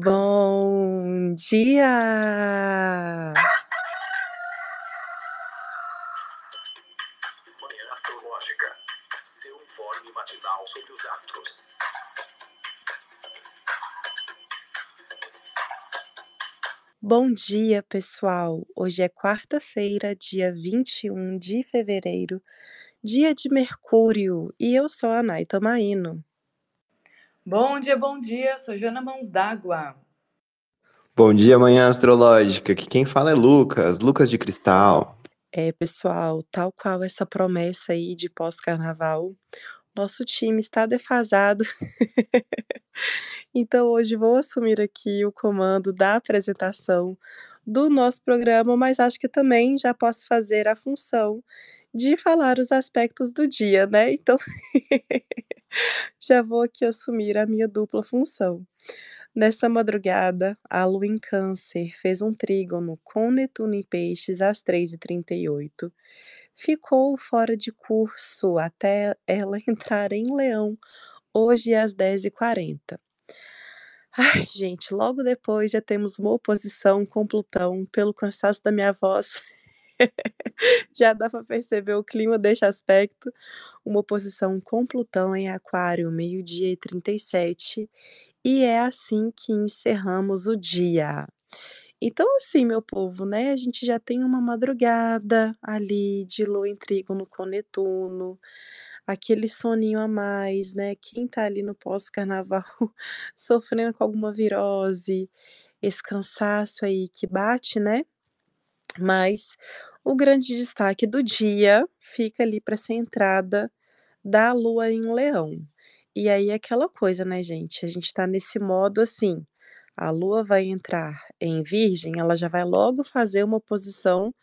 Bom dia! Manhã Astrológica. Seu informe matinal sobre os astros. Bom dia, pessoal! Hoje é quarta-feira, dia 21 de fevereiro, dia de Mercúrio, e eu sou a Naita Maíno. Bom dia, bom dia. Sou Joana Mãos d'Água. Bom dia, manhã astrológica. Aqui quem fala é Lucas, Lucas de Cristal. É, pessoal, tal qual essa promessa aí de pós-carnaval, nosso time está defasado. então hoje vou assumir aqui o comando da apresentação do nosso programa, mas acho que também já posso fazer a função de falar os aspectos do dia, né? Então já vou aqui assumir a minha dupla função. Nessa madrugada, a lua em Câncer fez um trígono com Netuno em Peixes às 3h38. Ficou fora de curso até ela entrar em Leão, hoje às 10h40. Ai, gente, logo depois já temos uma oposição com Plutão pelo cansaço da minha voz. Já dá para perceber o clima deste aspecto. Uma oposição com Plutão em Aquário, meio-dia e 37. E é assim que encerramos o dia. Então, assim, meu povo, né? A gente já tem uma madrugada ali de lua em trígono com Netuno, aquele soninho a mais, né? Quem tá ali no pós-carnaval sofrendo com alguma virose, esse cansaço aí que bate, né? Mas o grande destaque do dia fica ali para essa entrada da lua em Leão. E aí aquela coisa, né, gente? A gente tá nesse modo assim, a lua vai entrar em Virgem, ela já vai logo fazer uma oposição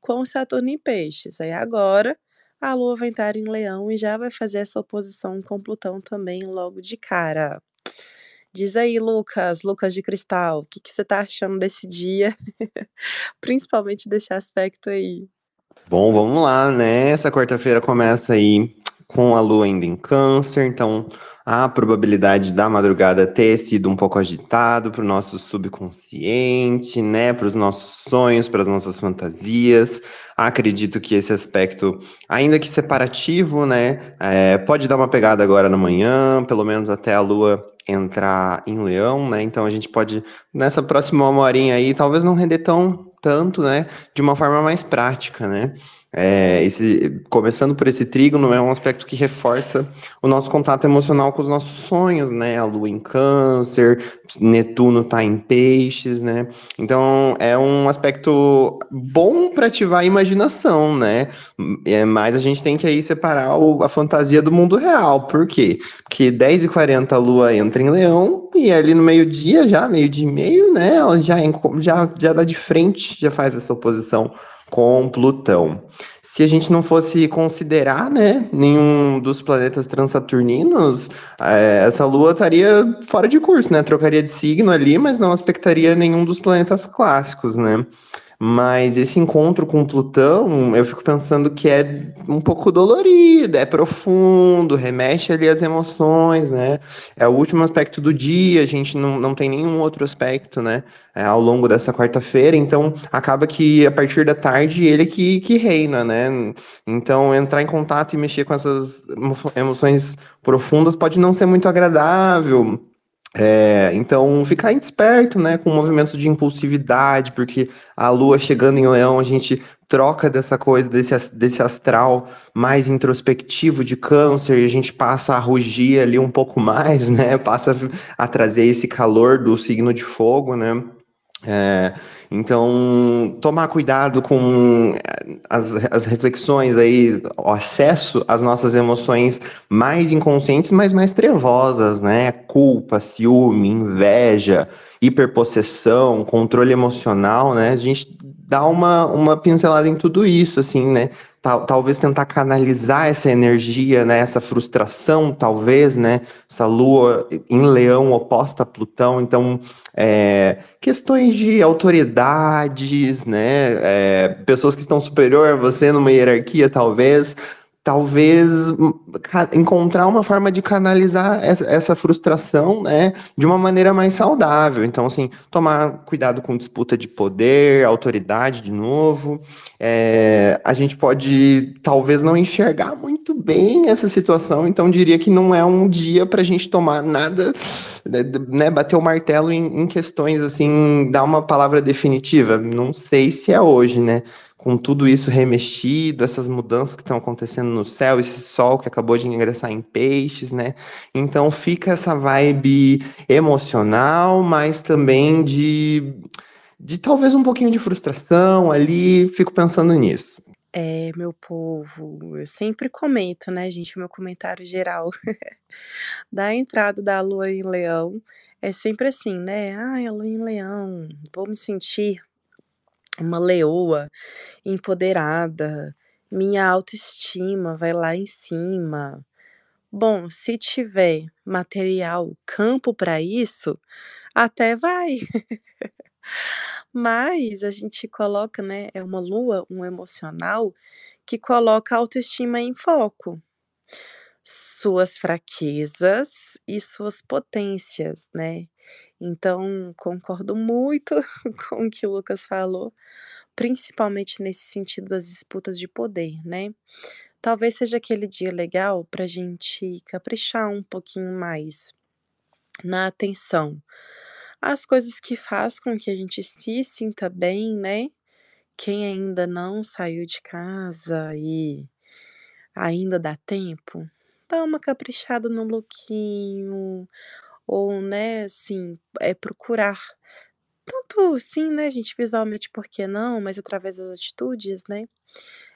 com Saturno em Peixes. Aí agora a lua vai entrar em Leão e já vai fazer essa oposição com Plutão também logo de cara. Diz aí, Lucas, Lucas de Cristal, o que, que você tá achando desse dia? Principalmente desse aspecto aí. Bom, vamos lá, né? Essa quarta-feira começa aí com a lua ainda em câncer, então a probabilidade da madrugada ter sido um pouco agitado para o nosso subconsciente, né, para os nossos sonhos, para as nossas fantasias. Acredito que esse aspecto, ainda que separativo, né, é, pode dar uma pegada agora na manhã, pelo menos até a lua entrar em leão, né? Então a gente pode, nessa próxima uma horinha aí, talvez não render tão tanto, né? De uma forma mais prática, né? É, esse, começando por esse trígono, é um aspecto que reforça o nosso contato emocional com os nossos sonhos, né? A lua em câncer, Netuno tá em peixes, né? Então é um aspecto bom para ativar a imaginação, né? É, mas a gente tem que aí separar o, a fantasia do mundo real. Por quê? Porque 10h40 a lua entra em leão e ali no meio-dia, já, meio-dia e meio, né? Ela já, já, já dá de frente, já faz essa oposição com Plutão. Se a gente não fosse considerar, né, nenhum dos planetas transaturninos, é, essa Lua estaria fora de curso, né? Trocaria de signo ali, mas não aspectaria nenhum dos planetas clássicos, né? Mas esse encontro com Plutão, eu fico pensando que é um pouco dolorido, é profundo, remete ali às emoções, né? É o último aspecto do dia, a gente não, não tem nenhum outro aspecto, né? É, ao longo dessa quarta-feira, então acaba que a partir da tarde ele que, que reina, né? Então entrar em contato e mexer com essas emoções profundas pode não ser muito agradável, é, então, ficar esperto, né, com movimentos de impulsividade, porque a lua chegando em leão, a gente troca dessa coisa, desse, desse astral mais introspectivo de câncer, e a gente passa a rugir ali um pouco mais, né, passa a trazer esse calor do signo de fogo, né, é, então, tomar cuidado com as, as reflexões aí, o acesso às nossas emoções mais inconscientes, mas mais trevosas, né? Culpa, ciúme, inveja, hiperpossessão, controle emocional, né? A gente dá uma, uma pincelada em tudo isso, assim, né? Tal, talvez tentar canalizar essa energia, né? Essa frustração, talvez, né? Essa lua em leão oposta a Plutão, então é, questões de autoridades, né? É, pessoas que estão superior a você numa hierarquia, talvez talvez encontrar uma forma de canalizar essa frustração, né, de uma maneira mais saudável. Então, assim, tomar cuidado com disputa de poder, autoridade, de novo. É, a gente pode, talvez, não enxergar muito bem essa situação, então diria que não é um dia para a gente tomar nada, né, bater o martelo em, em questões, assim, dar uma palavra definitiva. Não sei se é hoje, né? Com tudo isso remexido, essas mudanças que estão acontecendo no céu, esse sol que acabou de ingressar em peixes, né? Então fica essa vibe emocional, mas também de, de talvez um pouquinho de frustração ali, fico pensando nisso. É, meu povo, eu sempre comento, né, gente, meu comentário geral da entrada da lua em leão é sempre assim, né? Ai, a lua em leão, vou me sentir uma leoa empoderada, minha autoestima vai lá em cima. Bom, se tiver material, campo para isso, até vai. Mas a gente coloca, né, é uma lua, um emocional que coloca a autoestima em foco. Suas fraquezas e suas potências, né. Então, concordo muito com o que o Lucas falou, principalmente nesse sentido das disputas de poder, né. Talvez seja aquele dia legal pra gente caprichar um pouquinho mais na atenção às coisas que faz com que a gente se sinta bem, né. Quem ainda não saiu de casa e ainda dá tempo, dá uma caprichada no lookinho, ou, né, assim, é procurar tanto sim, né, gente, visualmente, por que não, mas através das atitudes, né,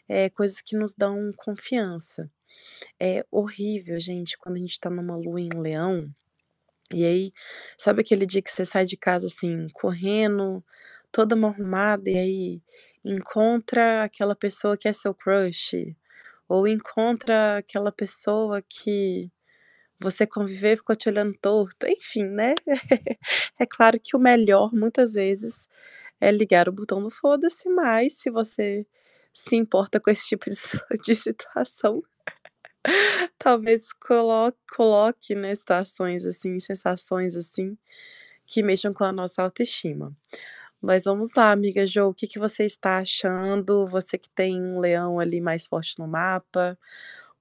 é coisas que nos dão confiança. É horrível, gente, quando a gente tá numa lua em leão, e aí, sabe aquele dia que você sai de casa, assim, correndo, toda mal arrumada, e aí encontra aquela pessoa que é seu crush, ou encontra aquela pessoa que você conviveu e ficou te olhando torto, enfim, né. É claro que o melhor, muitas vezes, é ligar o botão do foda-se, mas se você se importa com esse tipo de situação, talvez colo coloque, né, situações, assim, sensações, assim, que mexam com a nossa autoestima. Mas vamos lá, amiga Jo, o que que você está achando? Você que tem um leão ali mais forte no mapa,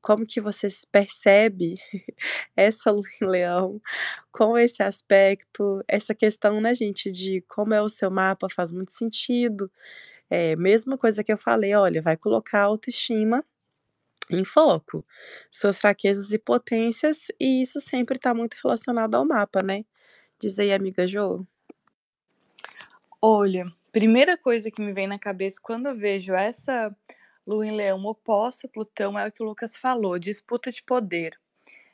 como que você percebe essa lua em leão com esse aspecto, essa questão, né, gente, de como é o seu mapa faz muito sentido. É, mesma coisa que eu falei, olha, vai colocar a autoestima em foco, suas fraquezas e potências, e isso sempre tá muito relacionado ao mapa, né. Diz aí, amiga Jo. Olha, primeira coisa que me vem na cabeça quando eu vejo essa lua em leão oposta a Plutão é o que o Lucas falou, disputa de poder.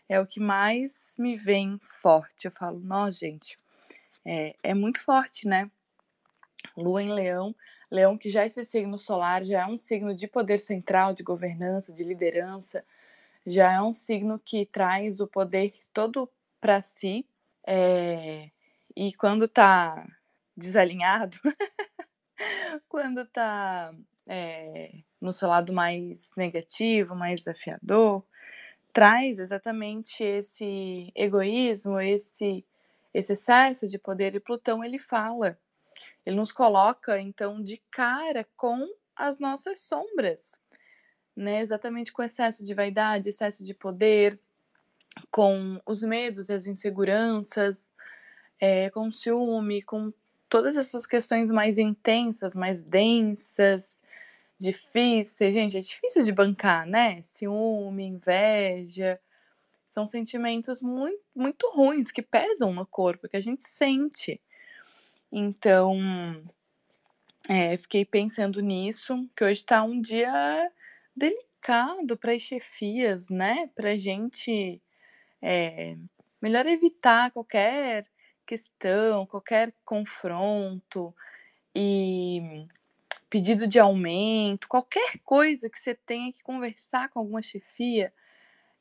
É o que mais me vem forte. Eu falo, nossa, gente, é, é muito forte, né? Lua em leão, leão que já é esse signo solar, já é um signo de poder central, de governança, de liderança, já é um signo que traz o poder todo para si. É, e quando tá desalinhado, quando tá é, no seu lado mais negativo, mais desafiador, traz exatamente esse egoísmo, esse, esse excesso de poder. E Plutão ele fala, ele nos coloca então de cara com as nossas sombras, né? Exatamente com excesso de vaidade, excesso de poder, com os medos e as inseguranças, é, com ciúme, com todas essas questões mais intensas, mais densas, difíceis. Gente, é difícil de bancar, né? Ciúme, inveja. São sentimentos muito, muito ruins que pesam no corpo, que a gente sente. Então, é, fiquei pensando nisso, que hoje está um dia delicado para as chefias, né? Para a gente é, melhor evitar qualquer questão, qualquer confronto e pedido de aumento, qualquer coisa que você tenha que conversar com alguma chefia,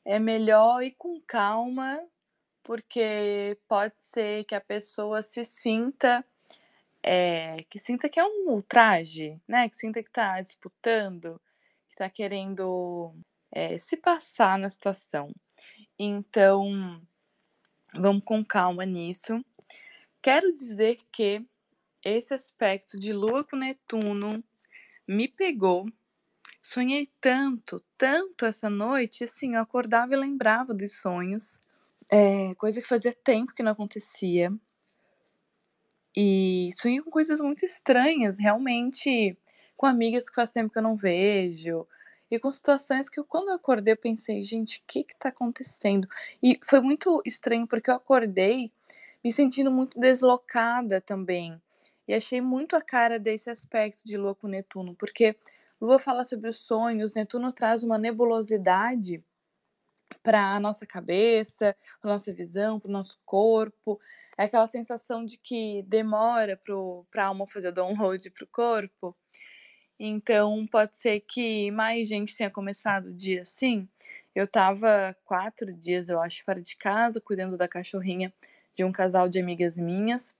é melhor ir com calma, porque pode ser que a pessoa se sinta é, que sinta que é um ultraje, né? Que sinta que está disputando, que está querendo é, se passar na situação. Então, vamos com calma nisso. Quero dizer que esse aspecto de Lua com Netuno me pegou. Sonhei tanto, tanto essa noite, assim, eu acordava e lembrava dos sonhos. É, coisa que fazia tempo que não acontecia. E sonhei com coisas muito estranhas, realmente, com amigas que faz tempo que eu não vejo, e com situações que eu, quando eu acordei, eu pensei, gente, o que que tá acontecendo? E foi muito estranho, porque eu acordei me sentindo muito deslocada também. E achei muito a cara desse aspecto de Lua com Netuno, porque Lua fala sobre os sonhos, Netuno traz uma nebulosidade para a nossa cabeça, para nossa visão, para o nosso corpo. É aquela sensação de que demora para a alma fazer download para o corpo. Então, pode ser que mais gente tenha começado o dia assim. Eu estava quatro dias, eu acho, fora de casa, cuidando da cachorrinha de um casal de amigas minhas.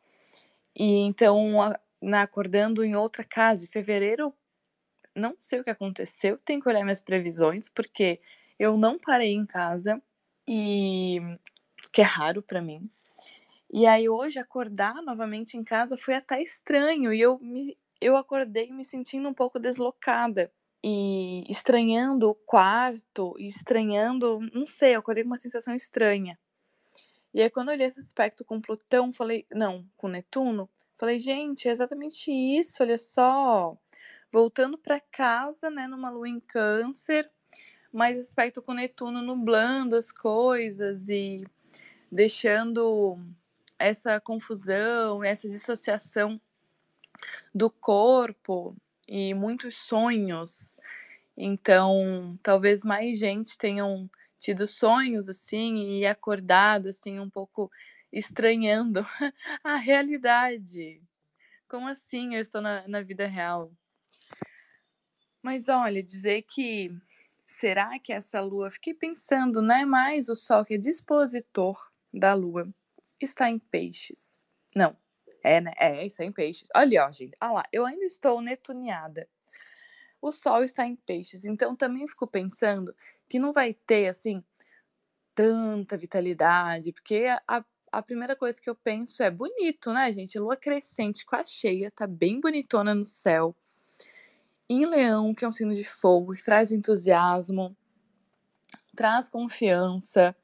E então, a, na, acordando em outra casa, em fevereiro, não sei o que aconteceu, tenho que olhar minhas previsões, porque eu não parei em casa, e que é raro para mim. E aí hoje acordar novamente em casa foi até estranho e eu me eu acordei me sentindo um pouco deslocada e estranhando o quarto, e estranhando, não sei, eu acordei com uma sensação estranha. E aí, quando eu olhei esse aspecto com Plutão, falei, não, com Netuno, falei, gente, é exatamente isso, olha só. Voltando para casa, né, numa lua em Câncer, mas aspecto com Netuno nublando as coisas e deixando essa confusão, essa dissociação do corpo e muitos sonhos. Então, talvez mais gente tenham tido sonhos assim e acordado assim um pouco estranhando a realidade. Como assim eu estou na, na vida real? Mas olha, dizer que será que essa lua, fiquei pensando, não é mais o sol que é dispositor da lua, está em peixes. Não, é, né? É, é em peixes. Olha, ó, gente. Olha lá, eu ainda estou netuneada. O sol está em peixes, então também fico pensando que não vai ter, assim, tanta vitalidade, porque a, a primeira coisa que eu penso é bonito, né, gente? Lua crescente com a cheia, tá bem bonitona no céu. Em leão, que é um signo de fogo, que traz entusiasmo, traz confiança,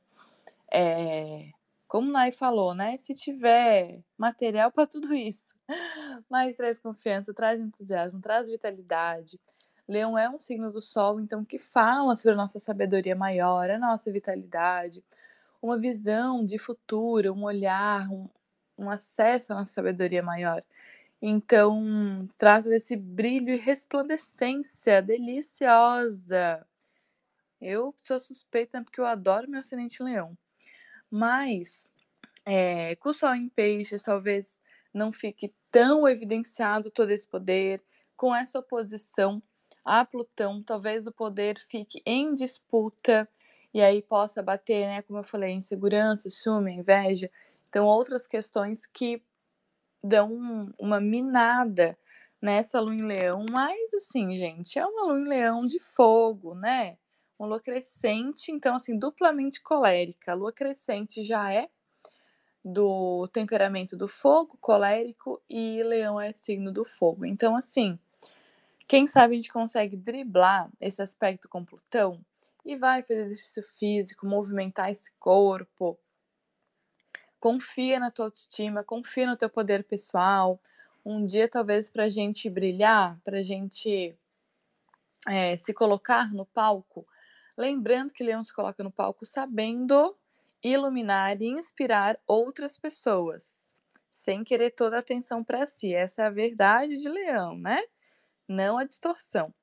é, como Nai falou, né? Se tiver material para tudo isso, mas traz confiança, traz entusiasmo, traz vitalidade. Leão é um signo do Sol, então que fala sobre a nossa sabedoria maior, a nossa vitalidade, uma visão de futuro, um olhar, um, um acesso à nossa sabedoria maior. Então, trata desse brilho e resplandecência deliciosa. Eu sou suspeita porque eu adoro meu ascendente leão. Mas, é, com o Sol em Peixes, talvez não fique tão evidenciado todo esse poder. Com essa oposição a Plutão, talvez o poder fique em disputa e aí possa bater, né, como eu falei, insegurança, ciúme, inveja. Então, outras questões que dão uma minada nessa lua em leão, mas assim, gente, é uma lua em leão de fogo, né? uma lua crescente, então assim, duplamente colérica. A lua crescente já é do temperamento do fogo, colérico, e leão é signo do fogo. Então, assim, quem sabe a gente consegue driblar esse aspecto com Plutão e vai fazer exercício físico, movimentar esse corpo. Confia na tua autoestima, confia no teu poder pessoal. Um dia, talvez, para a gente brilhar, para a gente é, se colocar no palco, Lembrando que Leão se coloca no palco sabendo iluminar e inspirar outras pessoas, sem querer toda a atenção para si. Essa é a verdade de Leão, né? Não a distorção.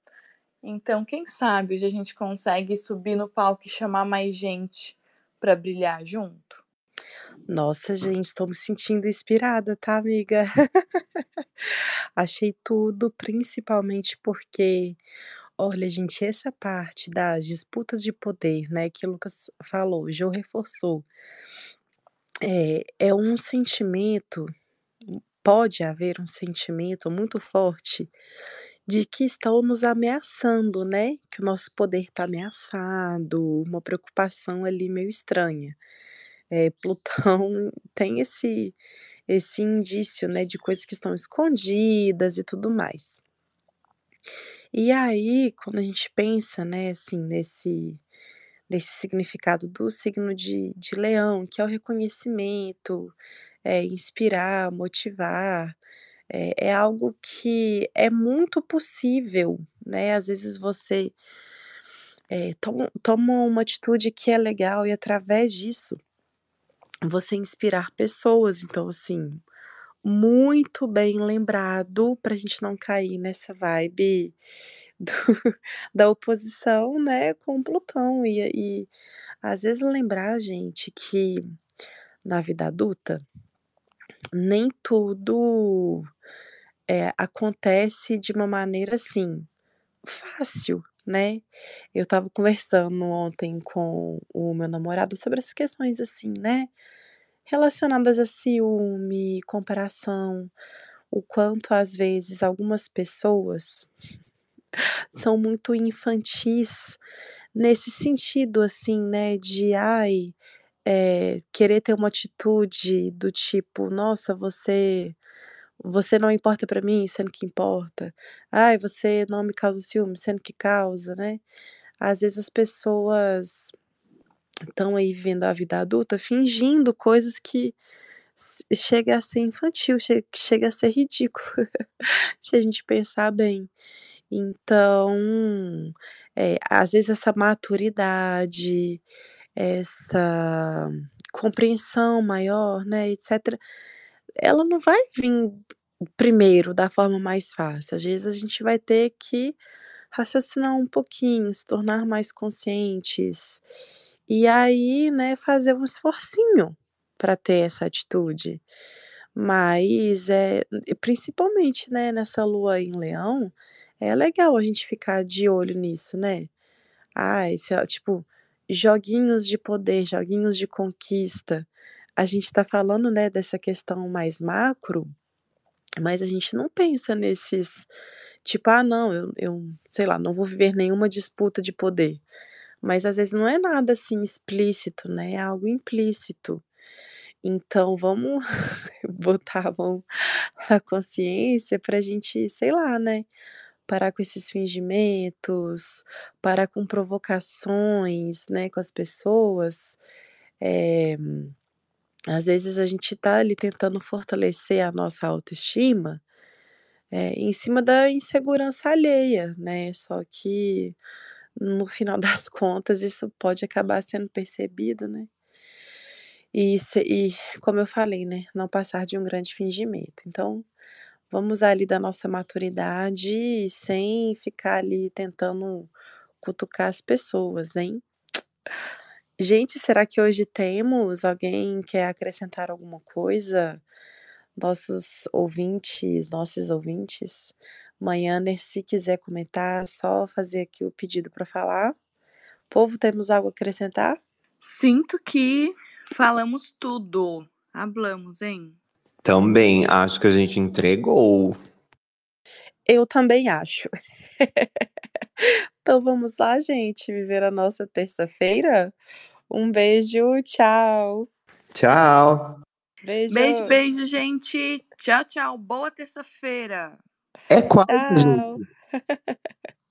Então, quem sabe hoje a gente consegue subir no palco e chamar mais gente para brilhar junto? Nossa, gente, estou me sentindo inspirada, tá, amiga? Achei tudo, principalmente porque Olha, gente, essa parte das disputas de poder, né, que o Lucas falou, o Jô reforçou, é, é um sentimento, pode haver um sentimento muito forte de que estão nos ameaçando, né, que o nosso poder está ameaçado, uma preocupação ali meio estranha. Eh, Plutão tem esse esse indício, né, de coisas que estão escondidas e tudo mais. E aí, quando a gente pensa, né, assim, nesse nesse significado do signo de de Leão, que é o reconhecimento, é inspirar, motivar, é é algo que é muito possível, né, às vezes você eh, toma uma atitude que é legal e através disso, você inspirar pessoas, então assim, muito bem lembrado pra gente não cair nessa vibe do da oposição, né, com Plutão. E e às vezes lembrar gente que na vida adulta, nem tudo, eh, acontece de uma maneira, assim, fácil, né. Eu estava conversando ontem com o meu namorado sobre as questões, assim, né, relacionadas a ciúme, comparação, o quanto às vezes algumas pessoas são muito infantis nesse sentido, assim, né, de ai, eh, querer ter uma atitude do tipo: "Nossa, você você não importa pra mim, sendo que importa. Ai, você não me causa ciúme, sendo que causa", né. Às vezes as pessoas estão aí vivendo a vida adulta fingindo coisas que chega a ser infantil, chega a ser ridículo, se a gente pensar bem. Então, eh, às vezes essa maturidade, essa compreensão maior, né, etcétera, ela não vai vim primeiro da forma mais fácil, às vezes a gente vai ter que raciocinar um pouquinho, se tornar mais conscientes, e aí, né, fazer um esforcinho pra ter essa atitude. Mas, eh, principalmente, né, nessa lua em Leão, é legal a gente ficar de olho nisso, né. Ai, se ela tipo, joguinhos de poder, joguinhos de conquista. A gente tá falando, né, dessa questão mais macro, mas a gente não pensa nesses tipo: "Ah não, eu eu, sei lá, não vou viver nenhuma disputa de poder", mas às vezes não é nada, assim, explícito, né, é algo implícito. Então vamos botar a mão na consciência pra gente, sei lá, né, parar com esses fingimentos, parar com provocações, né, com as pessoas. Eh, às vezes a gente tá ali tentando fortalecer a nossa autoestima, eh, em cima da insegurança alheia, né, só que no final das contas isso pode acabar sendo percebido, né. E e como eu falei, né, não passar de um grande fingimento. Então, vamos usar ali da nossa maturidade sem ficar ali tentando cutucar as pessoas, hein. Gente, será que hoje temos? Alguém quer acrescentar alguma coisa? Nossos ouvintes, nossos ouvintes, Maianer, se quiser comentar, só fazer aqui o pedido pra falar. Povo, temos algo a acrescentar? Sinto que falamos tudo. Hablamos, hein. Também, acho que a gente entregou. Eu também acho. Então vamos lá, gente, viver a nossa terça-feira? Um beijo, tchau. Tchau. Beijo. Beijo, beijo, gente. Tchau, tchau. Boa terça-feira. É quase, Tchau. gente.